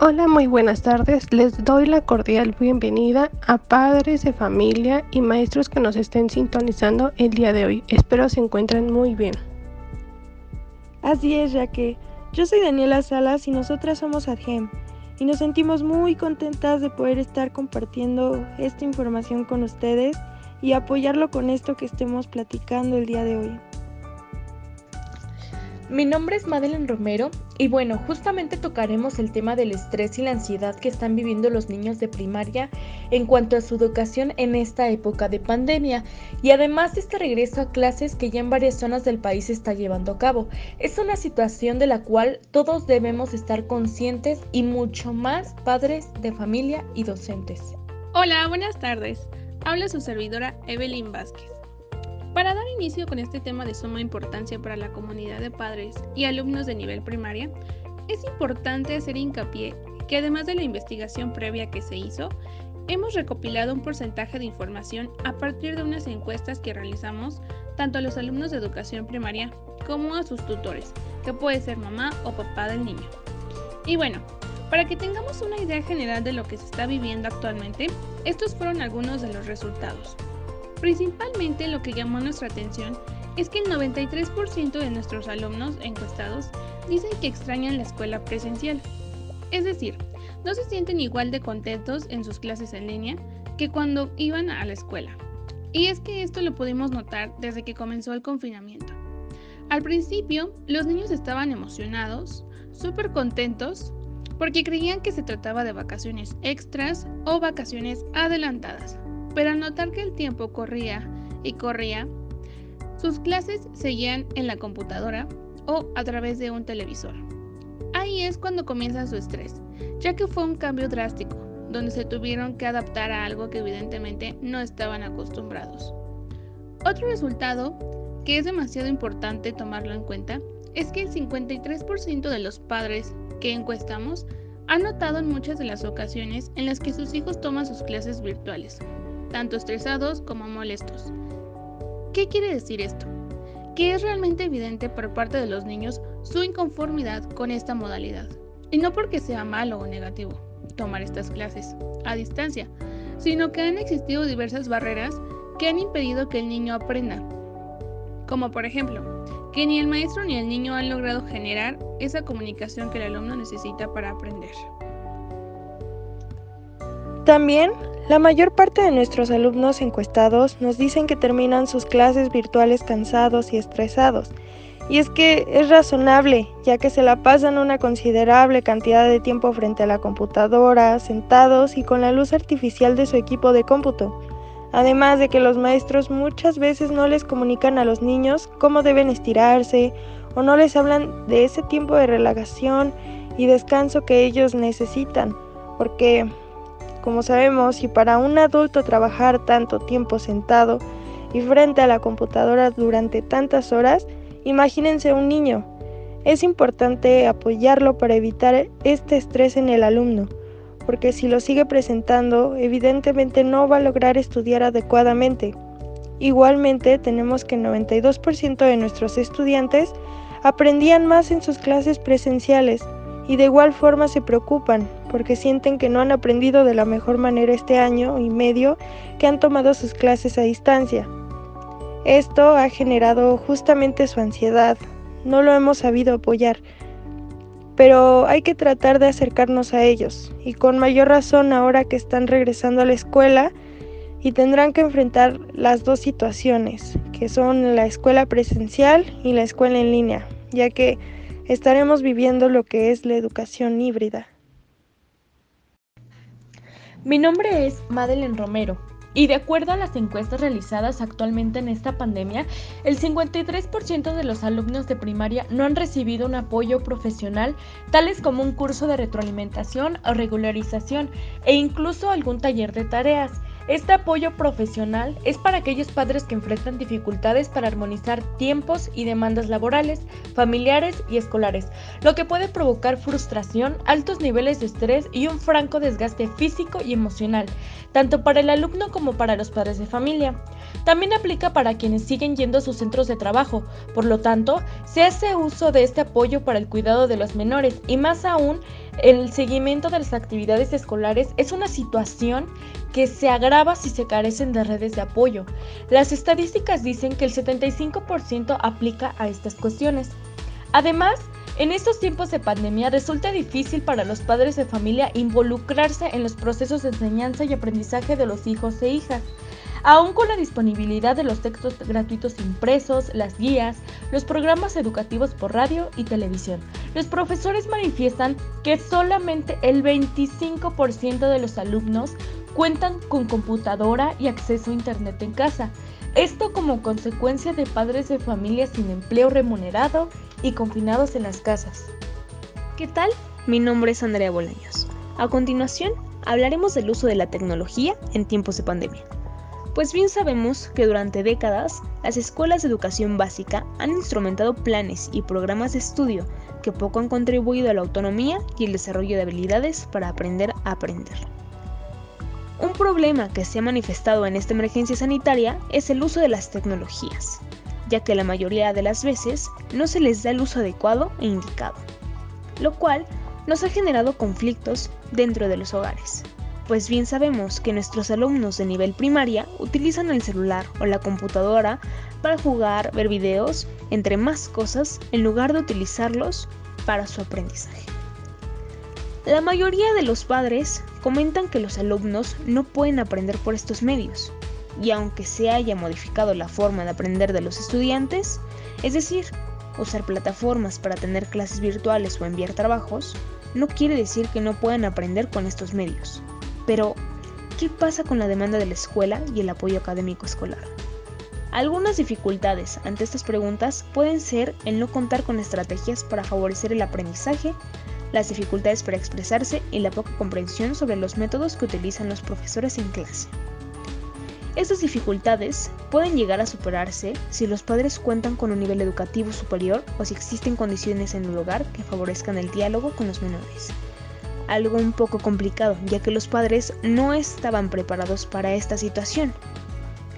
Hola, muy buenas tardes. Les doy la cordial bienvenida a padres de familia y maestros que nos estén sintonizando el día de hoy. Espero se encuentren muy bien. Así es, que Yo soy Daniela Salas y nosotras somos ADGEM y nos sentimos muy contentas de poder estar compartiendo esta información con ustedes y apoyarlo con esto que estemos platicando el día de hoy. Mi nombre es Madeleine Romero y bueno, justamente tocaremos el tema del estrés y la ansiedad que están viviendo los niños de primaria en cuanto a su educación en esta época de pandemia y además de este regreso a clases que ya en varias zonas del país se está llevando a cabo. Es una situación de la cual todos debemos estar conscientes y mucho más padres de familia y docentes. Hola, buenas tardes. Habla su servidora Evelyn Vázquez. Para dar inicio con este tema de suma importancia para la comunidad de padres y alumnos de nivel primaria, es importante hacer hincapié que además de la investigación previa que se hizo, hemos recopilado un porcentaje de información a partir de unas encuestas que realizamos tanto a los alumnos de educación primaria como a sus tutores, que puede ser mamá o papá del niño. Y bueno, para que tengamos una idea general de lo que se está viviendo actualmente, estos fueron algunos de los resultados. Principalmente lo que llamó nuestra atención es que el 93% de nuestros alumnos encuestados dicen que extrañan la escuela presencial. Es decir, no se sienten igual de contentos en sus clases en línea que cuando iban a la escuela. Y es que esto lo pudimos notar desde que comenzó el confinamiento. Al principio, los niños estaban emocionados, súper contentos, porque creían que se trataba de vacaciones extras o vacaciones adelantadas pero al notar que el tiempo corría y corría, sus clases seguían en la computadora o a través de un televisor. Ahí es cuando comienza su estrés, ya que fue un cambio drástico, donde se tuvieron que adaptar a algo que evidentemente no estaban acostumbrados. Otro resultado, que es demasiado importante tomarlo en cuenta, es que el 53% de los padres que encuestamos han notado en muchas de las ocasiones en las que sus hijos toman sus clases virtuales, tanto estresados como molestos. ¿Qué quiere decir esto? Que es realmente evidente por parte de los niños su inconformidad con esta modalidad. Y no porque sea malo o negativo tomar estas clases a distancia, sino que han existido diversas barreras que han impedido que el niño aprenda. Como por ejemplo, que ni el maestro ni el niño han logrado generar esa comunicación que el alumno necesita para aprender. También la mayor parte de nuestros alumnos encuestados nos dicen que terminan sus clases virtuales cansados y estresados. Y es que es razonable, ya que se la pasan una considerable cantidad de tiempo frente a la computadora, sentados y con la luz artificial de su equipo de cómputo. Además de que los maestros muchas veces no les comunican a los niños cómo deben estirarse o no les hablan de ese tiempo de relajación y descanso que ellos necesitan, porque como sabemos, y para un adulto trabajar tanto tiempo sentado y frente a la computadora durante tantas horas, imagínense un niño. Es importante apoyarlo para evitar este estrés en el alumno, porque si lo sigue presentando, evidentemente no va a lograr estudiar adecuadamente. Igualmente, tenemos que el 92% de nuestros estudiantes aprendían más en sus clases presenciales y de igual forma se preocupan porque sienten que no han aprendido de la mejor manera este año y medio que han tomado sus clases a distancia. Esto ha generado justamente su ansiedad, no lo hemos sabido apoyar, pero hay que tratar de acercarnos a ellos y con mayor razón ahora que están regresando a la escuela y tendrán que enfrentar las dos situaciones, que son la escuela presencial y la escuela en línea, ya que estaremos viviendo lo que es la educación híbrida. Mi nombre es Madeleine Romero y de acuerdo a las encuestas realizadas actualmente en esta pandemia, el 53% de los alumnos de primaria no han recibido un apoyo profesional, tales como un curso de retroalimentación o regularización e incluso algún taller de tareas. Este apoyo profesional es para aquellos padres que enfrentan dificultades para armonizar tiempos y demandas laborales, familiares y escolares, lo que puede provocar frustración, altos niveles de estrés y un franco desgaste físico y emocional, tanto para el alumno como para los padres de familia. También aplica para quienes siguen yendo a sus centros de trabajo, por lo tanto, se hace uso de este apoyo para el cuidado de los menores y más aún el seguimiento de las actividades escolares es una situación que se agrava si se carecen de redes de apoyo. Las estadísticas dicen que el 75% aplica a estas cuestiones. Además, en estos tiempos de pandemia resulta difícil para los padres de familia involucrarse en los procesos de enseñanza y aprendizaje de los hijos e hijas. Aún con la disponibilidad de los textos gratuitos impresos, las guías, los programas educativos por radio y televisión, los profesores manifiestan que solamente el 25% de los alumnos cuentan con computadora y acceso a Internet en casa. Esto como consecuencia de padres de familias sin empleo remunerado y confinados en las casas. ¿Qué tal? Mi nombre es Andrea Bolaños. A continuación, hablaremos del uso de la tecnología en tiempos de pandemia. Pues bien sabemos que durante décadas las escuelas de educación básica han instrumentado planes y programas de estudio que poco han contribuido a la autonomía y el desarrollo de habilidades para aprender a aprender. Un problema que se ha manifestado en esta emergencia sanitaria es el uso de las tecnologías, ya que la mayoría de las veces no se les da el uso adecuado e indicado, lo cual nos ha generado conflictos dentro de los hogares, pues bien sabemos que nuestros alumnos de nivel primaria utilizan el celular o la computadora para jugar, ver videos, entre más cosas, en lugar de utilizarlos para su aprendizaje. La mayoría de los padres comentan que los alumnos no pueden aprender por estos medios, y aunque se haya modificado la forma de aprender de los estudiantes, es decir, usar plataformas para tener clases virtuales o enviar trabajos, no quiere decir que no puedan aprender con estos medios. Pero, ¿qué pasa con la demanda de la escuela y el apoyo académico escolar? Algunas dificultades ante estas preguntas pueden ser el no contar con estrategias para favorecer el aprendizaje, las dificultades para expresarse y la poca comprensión sobre los métodos que utilizan los profesores en clase. Estas dificultades pueden llegar a superarse si los padres cuentan con un nivel educativo superior o si existen condiciones en el hogar que favorezcan el diálogo con los menores algo un poco complicado, ya que los padres no estaban preparados para esta situación.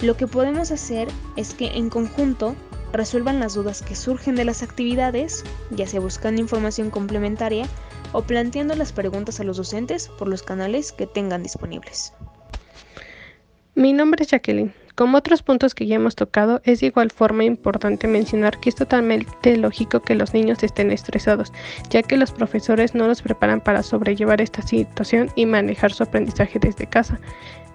Lo que podemos hacer es que en conjunto resuelvan las dudas que surgen de las actividades, ya sea buscando información complementaria o planteando las preguntas a los docentes por los canales que tengan disponibles. Mi nombre es Jacqueline. Como otros puntos que ya hemos tocado, es de igual forma importante mencionar que es totalmente lógico que los niños estén estresados, ya que los profesores no los preparan para sobrellevar esta situación y manejar su aprendizaje desde casa.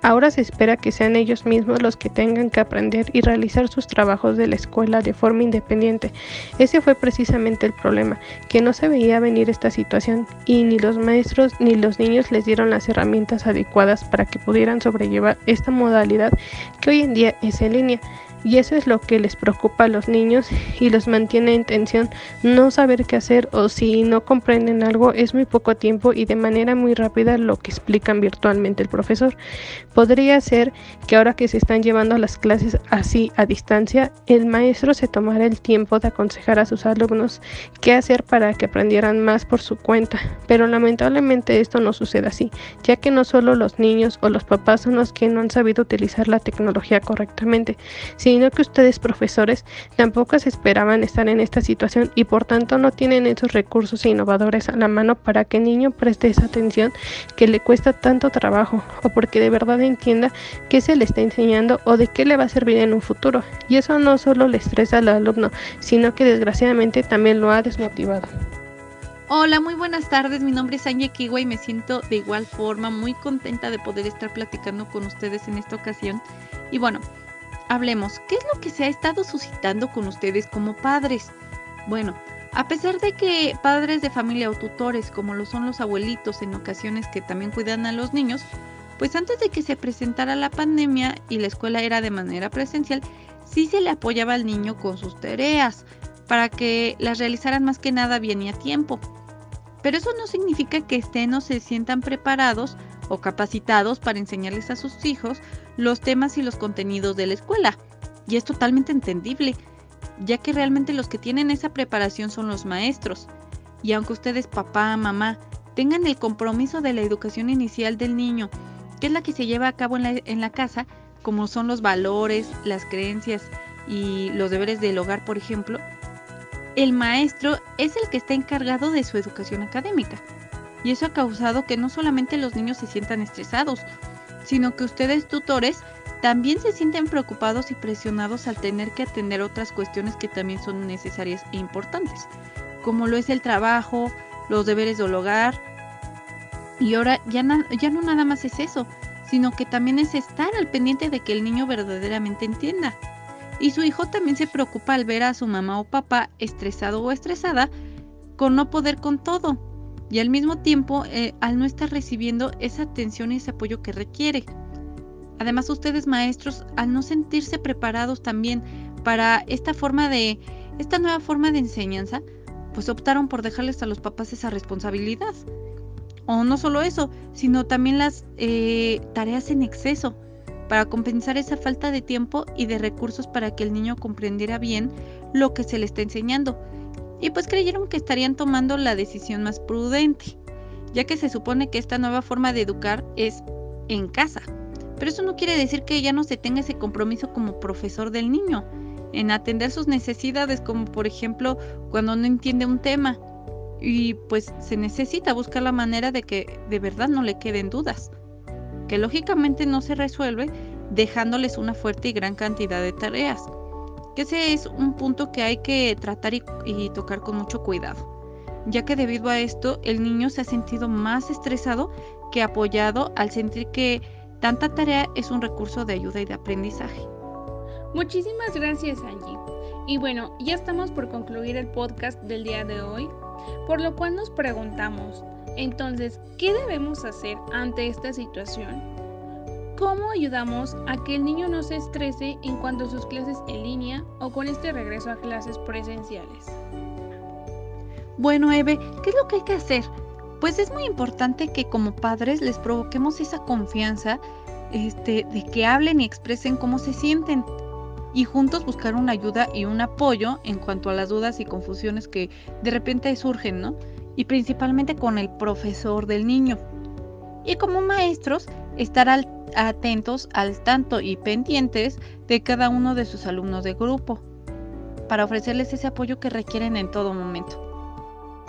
Ahora se espera que sean ellos mismos los que tengan que aprender y realizar sus trabajos de la escuela de forma independiente. Ese fue precisamente el problema, que no se veía venir esta situación y ni los maestros ni los niños les dieron las herramientas adecuadas para que pudieran sobrellevar esta modalidad que hoy en día es en línea y eso es lo que les preocupa a los niños y los mantiene en tensión no saber qué hacer o si no comprenden algo es muy poco tiempo y de manera muy rápida lo que explican virtualmente el profesor. Podría ser que ahora que se están llevando las clases así a distancia, el maestro se tomara el tiempo de aconsejar a sus alumnos qué hacer para que aprendieran más por su cuenta, pero lamentablemente esto no sucede así, ya que no solo los niños o los papás son los que no han sabido utilizar la tecnología correctamente, que ustedes profesores tampoco se esperaban estar en esta situación y por tanto no tienen esos recursos innovadores a la mano para que el niño preste esa atención que le cuesta tanto trabajo o porque de verdad entienda qué se le está enseñando o de qué le va a servir en un futuro. Y eso no solo le estresa al alumno, sino que desgraciadamente también lo ha desmotivado. Hola, muy buenas tardes. Mi nombre es Anya Kiwa y me siento de igual forma muy contenta de poder estar platicando con ustedes en esta ocasión. Y bueno, hablemos, ¿qué es lo que se ha estado suscitando con ustedes como padres? Bueno, a pesar de que padres de familia o tutores, como lo son los abuelitos en ocasiones que también cuidan a los niños, pues antes de que se presentara la pandemia y la escuela era de manera presencial, sí se le apoyaba al niño con sus tareas para que las realizaran más que nada bien y a tiempo. Pero eso no significa que estén o se sientan preparados o capacitados para enseñarles a sus hijos los temas y los contenidos de la escuela. Y es totalmente entendible, ya que realmente los que tienen esa preparación son los maestros. Y aunque ustedes, papá, mamá, tengan el compromiso de la educación inicial del niño, que es la que se lleva a cabo en la, en la casa, como son los valores, las creencias y los deberes del hogar, por ejemplo, el maestro es el que está encargado de su educación académica. Y eso ha causado que no solamente los niños se sientan estresados, sino que ustedes tutores también se sienten preocupados y presionados al tener que atender otras cuestiones que también son necesarias e importantes, como lo es el trabajo, los deberes del hogar. Y ahora ya, ya no nada más es eso, sino que también es estar al pendiente de que el niño verdaderamente entienda. Y su hijo también se preocupa al ver a su mamá o papá estresado o estresada con no poder con todo y al mismo tiempo eh, al no estar recibiendo esa atención y ese apoyo que requiere. Además ustedes maestros al no sentirse preparados también para esta forma de esta nueva forma de enseñanza, pues optaron por dejarles a los papás esa responsabilidad. O no solo eso, sino también las eh, tareas en exceso para compensar esa falta de tiempo y de recursos para que el niño comprendiera bien lo que se le está enseñando. Y pues creyeron que estarían tomando la decisión más prudente, ya que se supone que esta nueva forma de educar es en casa. Pero eso no quiere decir que ya no se tenga ese compromiso como profesor del niño, en atender sus necesidades, como por ejemplo cuando no entiende un tema y pues se necesita buscar la manera de que de verdad no le queden dudas, que lógicamente no se resuelve dejándoles una fuerte y gran cantidad de tareas. Ese es un punto que hay que tratar y, y tocar con mucho cuidado, ya que debido a esto el niño se ha sentido más estresado que apoyado al sentir que tanta tarea es un recurso de ayuda y de aprendizaje. Muchísimas gracias Angie. Y bueno, ya estamos por concluir el podcast del día de hoy. Por lo cual nos preguntamos, entonces, ¿qué debemos hacer ante esta situación? ¿Cómo ayudamos a que el niño no se estrese en cuanto a sus clases en línea o con este regreso a clases presenciales? Bueno, Eve, ¿qué es lo que hay que hacer? Pues es muy importante que como padres les provoquemos esa confianza este, de que hablen y expresen cómo se sienten y juntos buscar una ayuda y un apoyo en cuanto a las dudas y confusiones que de repente surgen, ¿no? Y principalmente con el profesor del niño. Y como maestros, estar atentos al tanto y pendientes de cada uno de sus alumnos de grupo, para ofrecerles ese apoyo que requieren en todo momento.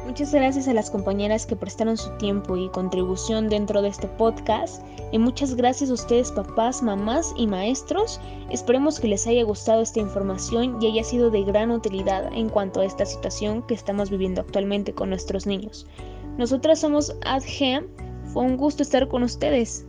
Muchas gracias a las compañeras que prestaron su tiempo y contribución dentro de este podcast. Y muchas gracias a ustedes papás, mamás y maestros. Esperemos que les haya gustado esta información y haya sido de gran utilidad en cuanto a esta situación que estamos viviendo actualmente con nuestros niños. Nosotras somos AdGem. Fue un gusto estar con ustedes.